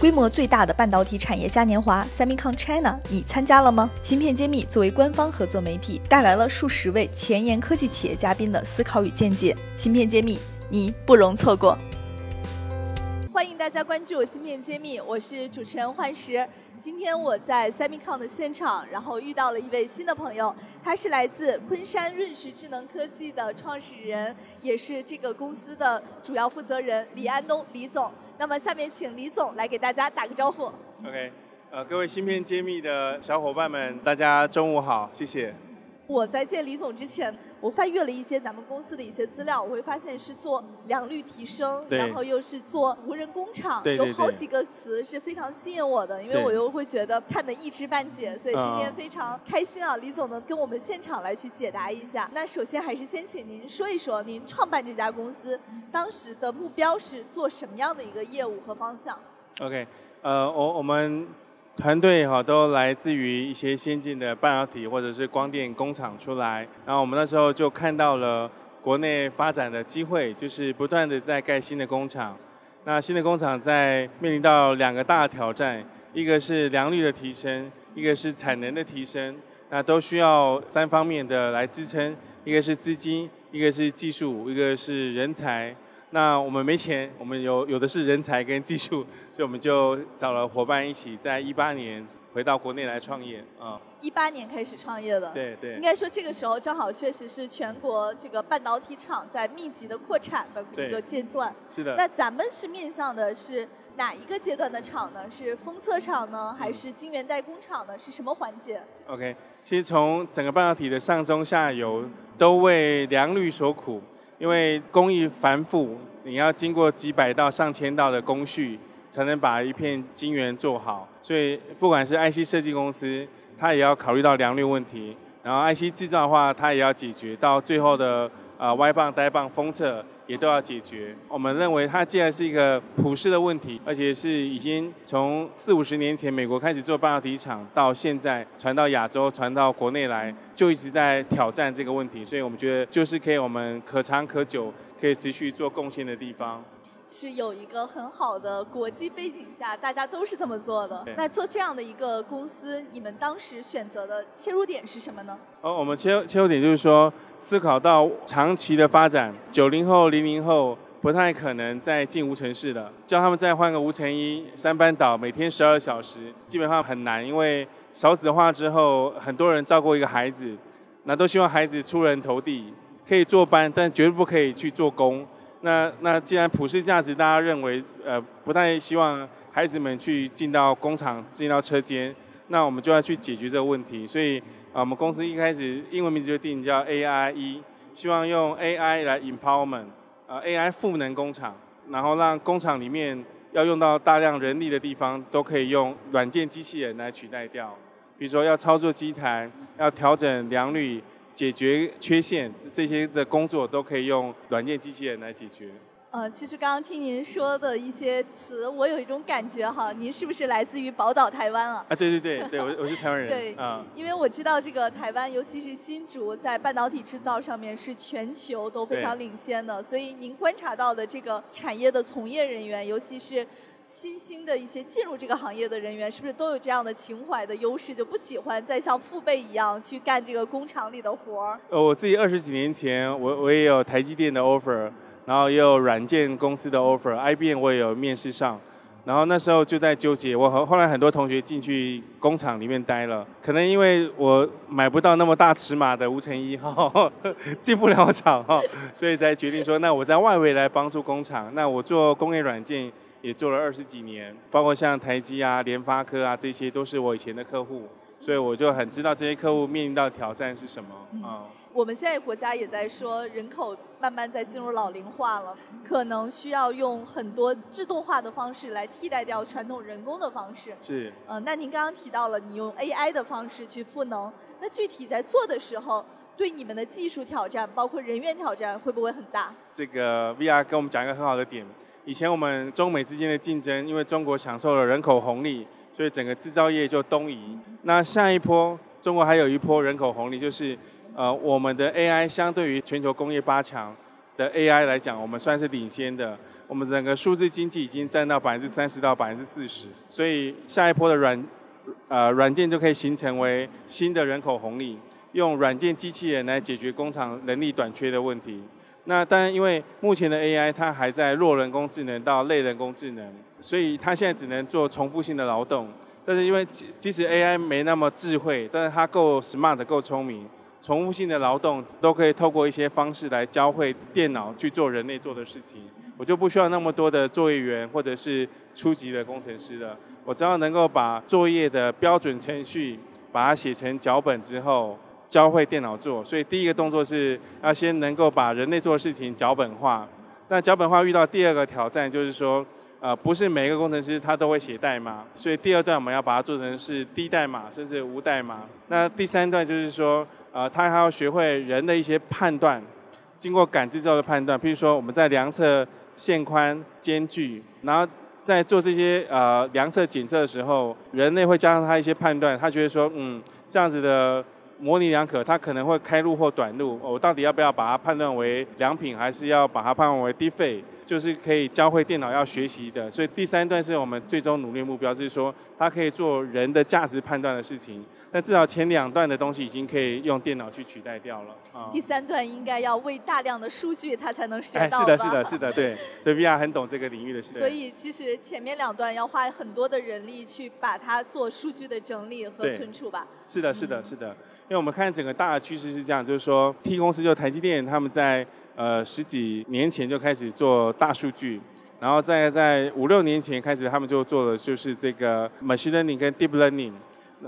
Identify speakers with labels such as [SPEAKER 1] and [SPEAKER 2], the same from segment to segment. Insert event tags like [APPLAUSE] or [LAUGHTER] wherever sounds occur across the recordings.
[SPEAKER 1] 规模最大的半导体产业嘉年华 SemiCon China，你参加了吗？芯片揭秘作为官方合作媒体，带来了数十位前沿科技企业嘉宾的思考与见解。芯片揭秘，你不容错过。欢迎大家关注芯片揭秘，我是主持人幻石。今天我在 SemiCon 的现场，然后遇到了一位新的朋友，他是来自昆山润石智能科技的创始人，也是这个公司的主要负责人李安东李总。那么下面请李总来给大家打个招呼。
[SPEAKER 2] OK，呃，各位芯片揭秘的小伙伴们，大家中午好，谢谢。
[SPEAKER 1] 我在见李总之前，我翻阅了一些咱们公司的一些资料，我会发现是做良率提升，然后又是做无人工厂，有好几个词是非常吸引我的，因为我又会觉得看得一知半解，所以今天非常开心啊，李总能跟我们现场来去解答一下。那首先还是先请您说一说，您创办这家公司当时的目标是做什么样的一个业务和方向
[SPEAKER 2] ？OK，呃，我我们。团队哈都来自于一些先进的半导体或者是光电工厂出来，然后我们那时候就看到了国内发展的机会，就是不断的在盖新的工厂。那新的工厂在面临到两个大挑战，一个是良率的提升，一个是产能的提升，那都需要三方面的来支撑，一个是资金，一个是技术，一个是人才。那我们没钱，我们有有的是人才跟技术，所以我们就找了伙伴一起，在一八年回到国内来创业啊。
[SPEAKER 1] 一八年开始创业的，
[SPEAKER 2] 对对。
[SPEAKER 1] 应该说这个时候正好确实是全国这个半导体厂在密集的扩产的一个阶段。
[SPEAKER 2] 是的。
[SPEAKER 1] 那咱们是面向的是哪一个阶段的厂呢？是封测厂呢，还是晶圆代工厂呢？是什么环节
[SPEAKER 2] ？OK，其实从整个半导体的上中下游都为良率所苦。因为工艺繁复，你要经过几百道、上千道的工序，才能把一片晶圆做好。所以，不管是 IC 设计公司，它也要考虑到良率问题；然后 IC 制造的话，它也要解决到最后的呃歪棒、呆棒封测。也都要解决。我们认为它既然是一个普世的问题，而且是已经从四五十年前美国开始做半导体厂，到现在传到亚洲、传到国内来，就一直在挑战这个问题。所以我们觉得就是可以我们可长可久、可以持续做贡献的地方。
[SPEAKER 1] 是有一个很好的国际背景下，大家都是这么做的。那做这样的一个公司，你们当时选择的切入点是什么呢？
[SPEAKER 2] 哦，我们切切入点就是说，思考到长期的发展，九零后、零零后不太可能再进无尘室的，叫他们再换个无尘衣、三班倒，每天十二小时，基本上很难，因为少子化之后，很多人照顾一个孩子，那都希望孩子出人头地，可以坐班，但绝对不可以去做工。那那既然普世价值大家认为呃不太希望孩子们去进到工厂进到车间，那我们就要去解决这个问题。所以啊我们公司一开始英文名字就定叫 AI 一，希望用 AI 来 empowerment，啊 AI 赋能工厂，然后让工厂里面要用到大量人力的地方都可以用软件机器人来取代掉。比如说要操作机台，要调整良率。解决缺陷这些的工作都可以用软件机器人来解决。
[SPEAKER 1] 呃，其实刚刚听您说的一些词，我有一种感觉哈，您是不是来自于宝岛台湾啊？
[SPEAKER 2] 啊，对对对，对我我是台湾人。
[SPEAKER 1] 对，啊，因为我知道这个台湾，尤其是新竹，在半导体制造上面是全球都非常领先的，所以您观察到的这个产业的从业人员，尤其是。新兴的一些进入这个行业的人员，是不是都有这样的情怀的优势，就不喜欢再像父辈一样去干这个工厂里的活儿？
[SPEAKER 2] 呃，我自己二十几年前，我我也有台积电的 offer，然后也有软件公司的 offer，IBM 我也有面试上，然后那时候就在纠结。我和后来很多同学进去工厂里面待了，可能因为我买不到那么大尺码的无尘衣，哈，[LAUGHS] 进不了厂哈，[LAUGHS] 所以才决定说，那我在外围来帮助工厂，那我做工业软件。也做了二十几年，包括像台积啊、联发科啊，这些都是我以前的客户，所以我就很知道这些客户面临到挑战是什么啊。
[SPEAKER 1] 我们现在国家也在说，人口慢慢在进入老龄化了，可能需要用很多自动化的方式来替代掉传统人工的方式。
[SPEAKER 2] 是。
[SPEAKER 1] 嗯，那您刚刚提到了你用 AI 的方式去赋能，那具体在做的时候，对你们的技术挑战，包括人员挑战，会不会很大？
[SPEAKER 2] 这个 VR 跟我们讲一个很好的点。以前我们中美之间的竞争，因为中国享受了人口红利，所以整个制造业就东移。那下一波，中国还有一波人口红利，就是呃，我们的 AI 相对于全球工业八强的 AI 来讲，我们算是领先的。我们整个数字经济已经占到百分之三十到百分之四十，所以下一波的软呃软件就可以形成为新的人口红利，用软件机器人来解决工厂人力短缺的问题。那当然，因为目前的 AI 它还在弱人工智能到类人工智能，所以它现在只能做重复性的劳动。但是因为即即使 AI 没那么智慧，但是它够 smart 够聪明。重复性的劳动都可以透过一些方式来教会电脑去做人类做的事情，我就不需要那么多的作业员或者是初级的工程师了。我只要能够把作业的标准程序把它写成脚本之后，教会电脑做。所以第一个动作是要先能够把人类做的事情脚本化。那脚本化遇到第二个挑战就是说，呃，不是每一个工程师他都会写代码，所以第二段我们要把它做成是低代码甚至无代码。那第三段就是说。呃，他还要学会人的一些判断，经过感知之后的判断。譬如说，我们在量测线宽、间距，然后在做这些呃量测检测的时候，人类会加上他一些判断。他觉得说，嗯，这样子的模棱两可，它可能会开路或短路。我到底要不要把它判断为良品，还是要把它判断为低费？就是可以教会电脑要学习的，所以第三段是我们最终努力目标，就是说它可以做人的价值判断的事情。那至少前两段的东西已经可以用电脑去取代掉了。
[SPEAKER 1] 啊，第三段应该要喂大量的数据，它才能学到。
[SPEAKER 2] 哎，是的，是的，是的，对，所以 VR 很懂这个领域的事。
[SPEAKER 1] 所以其实前面两段要花很多的人力去把它做数据的整理和存储吧。
[SPEAKER 2] 是的，是的，是的，因为我们看整个大的趋势是这样，就是说 T 公司就台积电他们在。呃，十几年前就开始做大数据，然后在在五六年前开始，他们就做的就是这个 machine learning 跟 deep learning。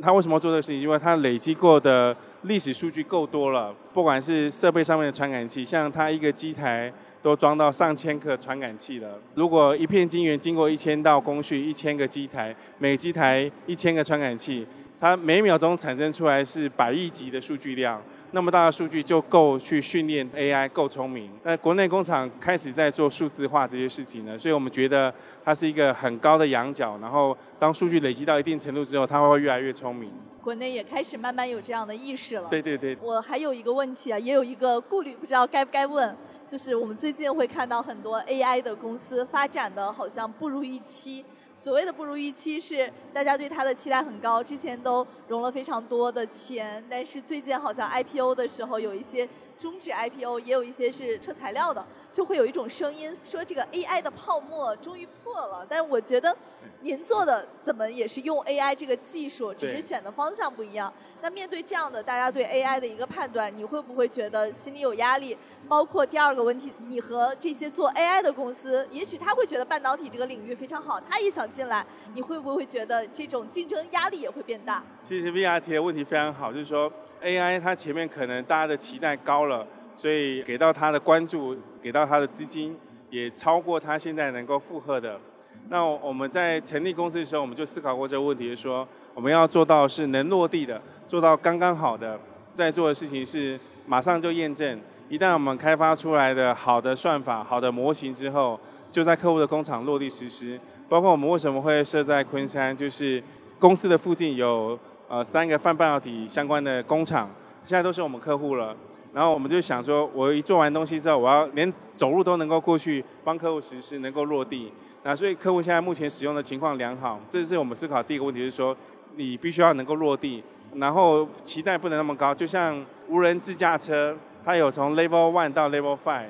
[SPEAKER 2] 他为什么做这个事情？因为他累积过的历史数据够多了，不管是设备上面的传感器，像他一个机台都装到上千个传感器了。如果一片晶圆经过一千道工序，一千个机台，每机台一千个传感器，它每秒钟产生出来是百亿级的数据量。那么大的数据就够去训练 AI，够聪明。那国内工厂开始在做数字化这些事情呢，所以我们觉得它是一个很高的仰角。然后当数据累积到一定程度之后，它会越来越聪明。
[SPEAKER 1] 国内也开始慢慢有这样的意识了。
[SPEAKER 2] 对对对。
[SPEAKER 1] 我还有一个问题啊，也有一个顾虑，不知道该不该问。就是我们最近会看到很多 AI 的公司发展的好像不如预期。所谓的不如预期是大家对它的期待很高，之前都融了非常多的钱，但是最近好像 IPO 的时候有一些。终止 IPO 也有一些是车材料的，就会有一种声音说这个 AI 的泡沫终于破了。但我觉得您做的怎么也是用 AI 这个技术，只是选的方向不一样。那面对这样的大家对 AI 的一个判断，你会不会觉得心里有压力？包括第二个问题，你和这些做 AI 的公司，也许他会觉得半导体这个领域非常好，他也想进来，你会不会觉得这种竞争压力也会变大？
[SPEAKER 2] 其实 VR 提的问题非常好，就是说。AI 它前面可能大家的期待高了，所以给到它的关注，给到它的资金也超过它现在能够负荷的。那我们在成立公司的时候，我们就思考过这个问题，说我们要做到是能落地的，做到刚刚好的，在做的事情是马上就验证。一旦我们开发出来的好的算法、好的模型之后，就在客户的工厂落地实施。包括我们为什么会设在昆山，就是公司的附近有。呃，三个泛半导体相关的工厂，现在都是我们客户了。然后我们就想说，我一做完东西之后，我要连走路都能够过去帮客户实施，能够落地。那所以客户现在目前使用的情况良好，这是我们思考第一个问题，就是说你必须要能够落地，然后期待不能那么高。就像无人自驾车，它有从 Level One 到 Level Five，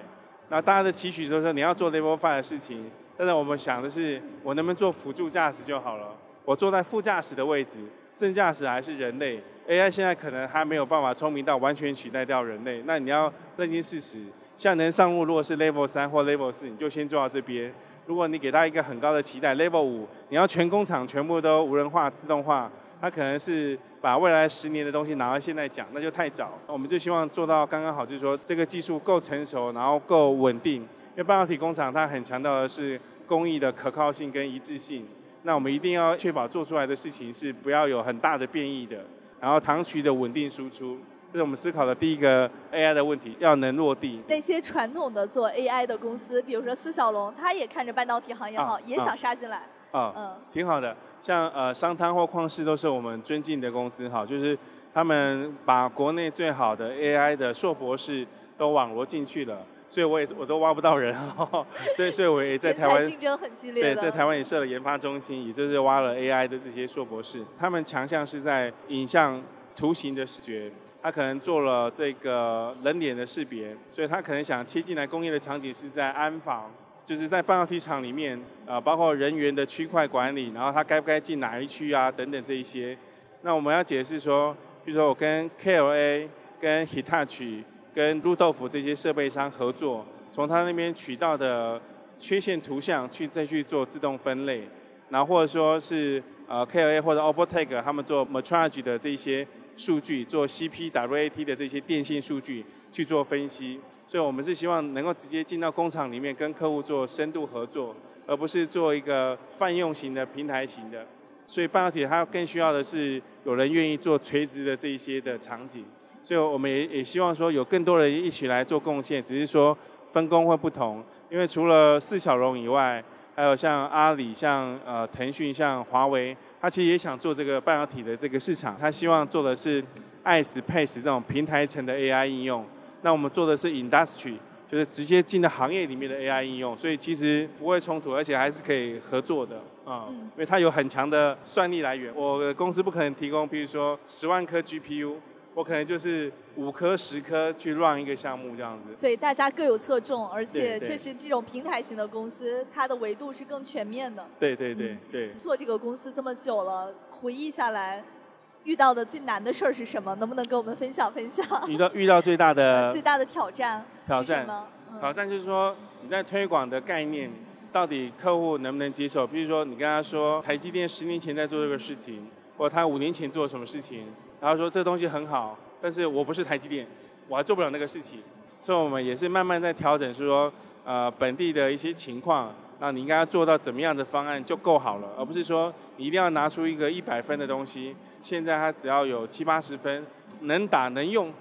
[SPEAKER 2] 那大家的期许就是说你要做 Level Five 的事情，但是我们想的是，我能不能做辅助驾驶就好了，我坐在副驾驶的位置。正驾驶还是人类？AI 现在可能还没有办法聪明到完全取代掉人类。那你要认清事实，像能上路，如果是 Level 三或 Level 四，你就先做到这边。如果你给他一个很高的期待，Level 五，你要全工厂全部都无人化、自动化，它可能是把未来十年的东西拿到现在讲，那就太早。我们就希望做到刚刚好，就是说这个技术够成熟，然后够稳定。因为半导体工厂它很强调的是工艺的可靠性跟一致性。那我们一定要确保做出来的事情是不要有很大的变异的，然后长期的稳定输出，这是我们思考的第一个 AI 的问题，要能落地。
[SPEAKER 1] 那些传统的做 AI 的公司，比如说思小龙，他也看着半导体行业好，也想杀进来。
[SPEAKER 2] 啊，嗯，挺好的。像呃商汤或旷视都是我们尊敬的公司，哈，就是他们把国内最好的 AI 的硕博士都网罗进去了。所以我也我都挖不到人，[LAUGHS] 所以所以我也在台湾
[SPEAKER 1] 竞争很激烈
[SPEAKER 2] 对，在台湾也设了研发中心，也就是挖了 AI 的这些硕博士，他们强项是在影像、图形的视觉，他可能做了这个人脸的识别，所以他可能想切进来工业的场景是在安防，就是在半导体厂里面，呃，包括人员的区块管理，然后他该不该进哪一区啊，等等这一些。那我们要解释说，比如说我跟 KLA、跟 Hitachi。跟路豆腐这些设备商合作，从他那边取到的缺陷图像去再去做自动分类，然后或者说是呃 KLA 或者 optag 他们做 Metrology 的这些数据，做 CPWAT 的这些电信数据去做分析，所以我们是希望能够直接进到工厂里面跟客户做深度合作，而不是做一个泛用型的平台型的。所以半导体它更需要的是有人愿意做垂直的这一些的场景。所以我们也也希望说有更多人一起来做贡献，只是说分工会不同。因为除了四小龙以外，还有像阿里、像呃腾讯、像华为，他其实也想做这个半导体的这个市场。他希望做的是 IaaS、PaaS 这种平台层的 AI 应用。那我们做的是 Industry，就是直接进到行业里面的 AI 应用。所以其实不会冲突，而且还是可以合作的啊。因为它有很强的算力来源。我的公司不可能提供，比如说十万颗 GPU。我可能就是五颗、十颗去 run 一个项目这样子，
[SPEAKER 1] 所以大家各有侧重，而且确实这种平台型的公司，它的维度是更全面的。
[SPEAKER 2] 对对对对。
[SPEAKER 1] 做这个公司这么久了，回忆下来，遇到的最难的事儿是什么？能不能跟我们分享分享？
[SPEAKER 2] 遇到遇到最大的 [LAUGHS]
[SPEAKER 1] 最大的挑战
[SPEAKER 2] 挑战挑战就是说你在推广的概念，到底客户能不能接受？比如说你跟他说台积电十年前在做这个事情，或者他五年前做了什么事情。然后说这东西很好，但是我不是台积电，我还做不了那个事情，所以我们也是慢慢在调整，是说呃本地的一些情况，那你应该要做到怎么样的方案就够好了，而不是说你一定要拿出一个一百分的东西，现在它只要有七八十分，能打能用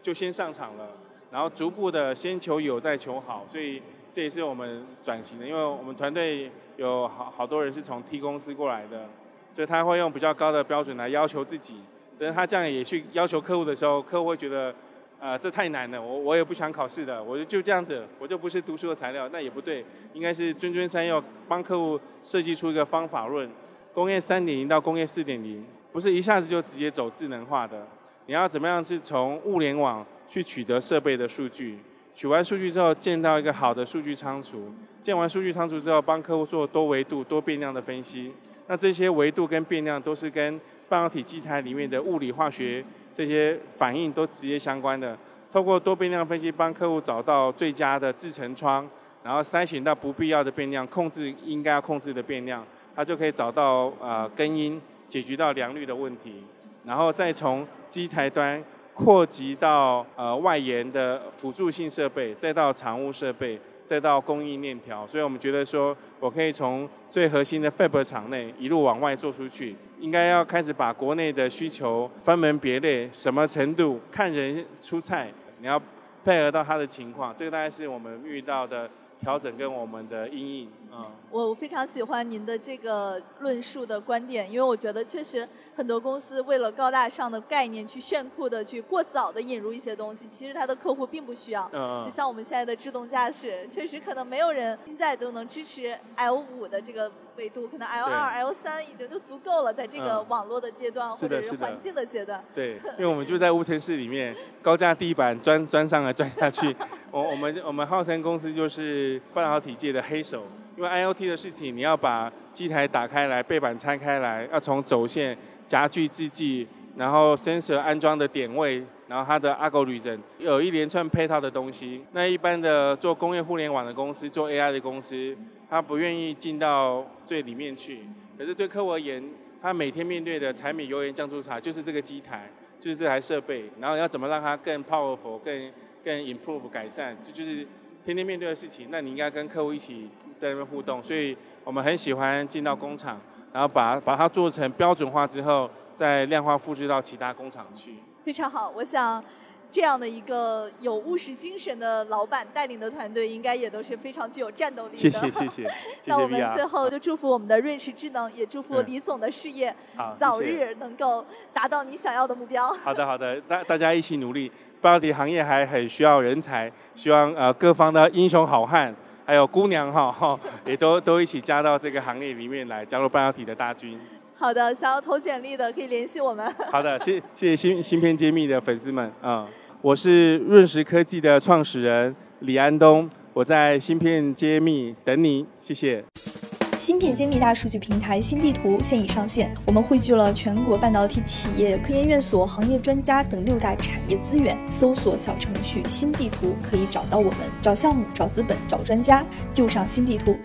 [SPEAKER 2] 就先上场了，然后逐步的先求有再求好，所以这也是我们转型的，因为我们团队有好好多人是从 T 公司过来的，所以他会用比较高的标准来要求自己。但是他这样也去要求客户的时候，客户会觉得，呃，这太难了，我我也不想考试的，我就就这样子，我就不是读书的材料，那也不对，应该是谆谆三要帮客户设计出一个方法论，工业三点零到工业四点零，不是一下子就直接走智能化的，你要怎么样是从物联网去取得设备的数据，取完数据之后建到一个好的数据仓储，建完数据仓储之后帮客户做多维度、多变量的分析，那这些维度跟变量都是跟半导体机台里面的物理化学这些反应都直接相关的，透过多变量分析帮客户找到最佳的制程窗，然后筛选到不必要的变量，控制应该要控制的变量，它就可以找到呃根因，解决到良率的问题，然后再从机台端扩及到呃外延的辅助性设备，再到常务设备。再到供应链条，所以我们觉得说，我可以从最核心的 Fab 厂内一路往外做出去，应该要开始把国内的需求分门别类，什么程度看人出菜，你要配合到他的情况，这个大概是我们遇到的。调整跟我们的阴影。啊，
[SPEAKER 1] 我非常喜欢您的这个论述的观点，因为我觉得确实很多公司为了高大上的概念去炫酷的去过早的引入一些东西，其实它的客户并不需要。嗯。就像我们现在的自动驾驶，确实可能没有人现在都能支持 L 五的这个维度，可能 L 二、L 三已经就足够了，在这个网络的阶段或者是环境的阶段。
[SPEAKER 2] 对，[LAUGHS] 因为我们就在无尘室里面，高架地板钻钻上来钻下去。[LAUGHS] 我我们我们浩森公司就是半导体界的黑手，因为 IOT 的事情，你要把机台打开来，背板拆开来，要从走线、夹具制剂，然后 sensor 安装的点位，然后它的 algorithm，有一连串配套的东西。那一般的做工业互联网的公司，做 AI 的公司，他不愿意进到最里面去。可是对客户而言，他每天面对的柴米油盐酱醋茶就是这个机台，就是这台设备，然后要怎么让它更 powerful，更更 improve 改善，这就是天天面对的事情。那你应该跟客户一起在那边互动，所以我们很喜欢进到工厂，然后把把它做成标准化之后，再量化复制到其他工厂去。
[SPEAKER 1] 非常好，我想。这样的一个有务实精神的老板带领的团队，应该也都是非常具有战斗力的。
[SPEAKER 2] 谢谢谢谢。[LAUGHS]
[SPEAKER 1] 那我们最后就祝福我们的瑞驰智能，也祝福李总的事业早日能够达到你想要的目标。
[SPEAKER 2] 好的好的，大大家一起努力。半导体行业还很需要人才，希望呃各方的英雄好汉还有姑娘哈 [LAUGHS] 哈，也都都一起加到这个行列里面来，加入半导体的大军。
[SPEAKER 3] 好的，想要投简历的可以联系我们。[LAUGHS]
[SPEAKER 2] 好的，谢谢谢芯芯片揭秘的粉丝们啊，我是润石科技的创始人李安东，我在芯片揭秘等你，谢谢。
[SPEAKER 3] 芯片精密大数据平台新地图现已上线，我们汇聚了全国半导体企业、科研院所、行业专家等六大产业资源。搜索小程序“新地图”可以找到我们，找项目、找资本、找专家，就上新地图。